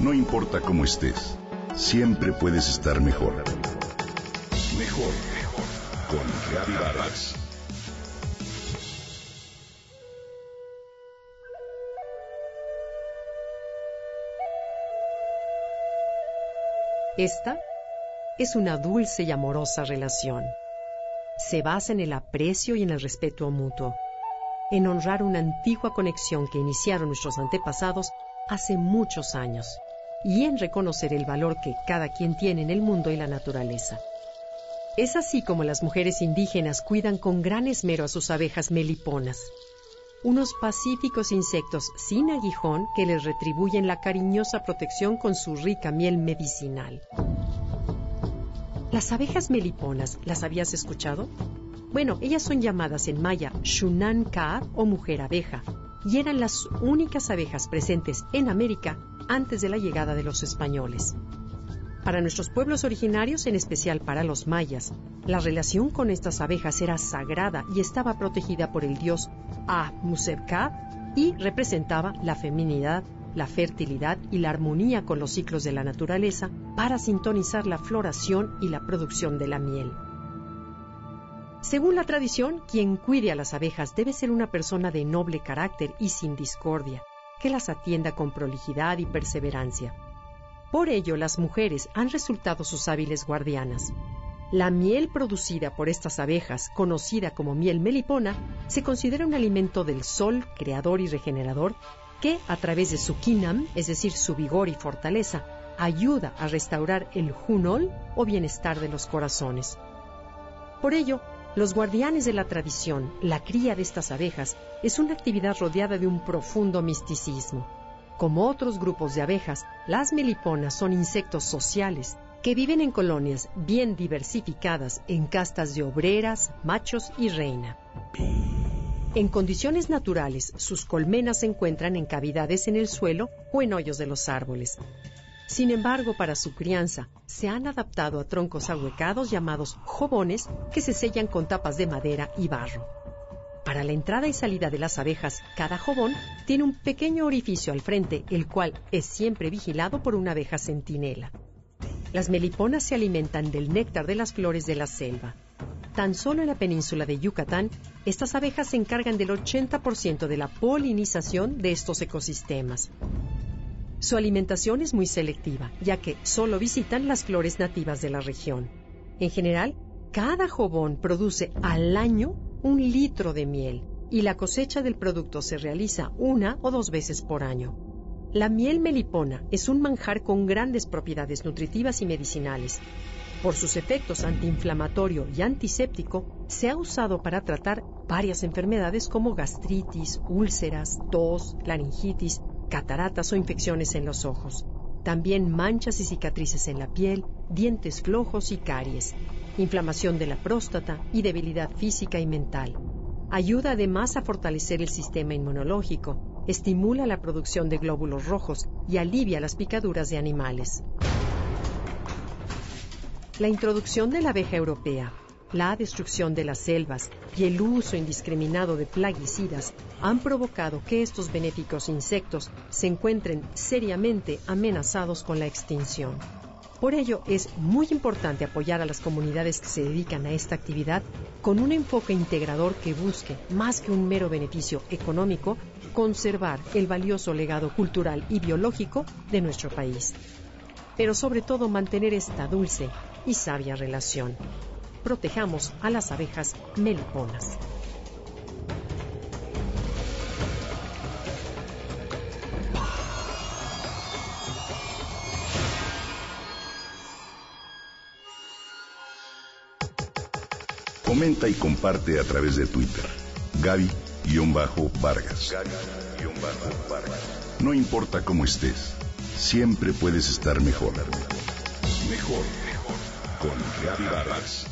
No importa cómo estés, siempre puedes estar mejor. Mejor, mejor. Con Reavivadas. Esta es una dulce y amorosa relación. Se basa en el aprecio y en el respeto mutuo, en honrar una antigua conexión que iniciaron nuestros antepasados hace muchos años y en reconocer el valor que cada quien tiene en el mundo y la naturaleza. Es así como las mujeres indígenas cuidan con gran esmero a sus abejas meliponas, unos pacíficos insectos sin aguijón que les retribuyen la cariñosa protección con su rica miel medicinal. Las abejas meliponas, ¿las habías escuchado? Bueno, ellas son llamadas en maya Shunan Ka o mujer abeja, y eran las únicas abejas presentes en América antes de la llegada de los españoles. Para nuestros pueblos originarios, en especial para los mayas, la relación con estas abejas era sagrada y estaba protegida por el dios A Musebka y representaba la feminidad, la fertilidad y la armonía con los ciclos de la naturaleza para sintonizar la floración y la producción de la miel. Según la tradición, quien cuide a las abejas debe ser una persona de noble carácter y sin discordia, que las atienda con prolijidad y perseverancia. Por ello, las mujeres han resultado sus hábiles guardianas. La miel producida por estas abejas, conocida como miel melipona, se considera un alimento del sol, creador y regenerador, que, a través de su kinam, es decir, su vigor y fortaleza, ayuda a restaurar el junol o bienestar de los corazones. Por ello, los guardianes de la tradición, la cría de estas abejas, es una actividad rodeada de un profundo misticismo. Como otros grupos de abejas, las meliponas son insectos sociales que viven en colonias bien diversificadas en castas de obreras, machos y reina. En condiciones naturales, sus colmenas se encuentran en cavidades en el suelo o en hoyos de los árboles. Sin embargo, para su crianza, se han adaptado a troncos ahuecados llamados jobones que se sellan con tapas de madera y barro. Para la entrada y salida de las abejas, cada jobón tiene un pequeño orificio al frente, el cual es siempre vigilado por una abeja centinela. Las meliponas se alimentan del néctar de las flores de la selva. Tan solo en la península de Yucatán, estas abejas se encargan del 80% de la polinización de estos ecosistemas. Su alimentación es muy selectiva, ya que solo visitan las flores nativas de la región. En general, cada jobón produce al año un litro de miel y la cosecha del producto se realiza una o dos veces por año. La miel melipona es un manjar con grandes propiedades nutritivas y medicinales. Por sus efectos antiinflamatorio y antiséptico, se ha usado para tratar varias enfermedades como gastritis, úlceras, tos, laringitis, cataratas o infecciones en los ojos. También manchas y cicatrices en la piel, dientes flojos y caries, inflamación de la próstata y debilidad física y mental. Ayuda además a fortalecer el sistema inmunológico, estimula la producción de glóbulos rojos y alivia las picaduras de animales. La introducción de la abeja europea la destrucción de las selvas y el uso indiscriminado de plaguicidas han provocado que estos benéficos insectos se encuentren seriamente amenazados con la extinción. Por ello, es muy importante apoyar a las comunidades que se dedican a esta actividad con un enfoque integrador que busque, más que un mero beneficio económico, conservar el valioso legado cultural y biológico de nuestro país. Pero sobre todo mantener esta dulce y sabia relación protejamos a las abejas meliponas. Comenta y comparte a través de Twitter. Gaby-Vargas. No importa cómo estés, siempre puedes estar mejor. Mejor, mejor. Con Gaby Vargas.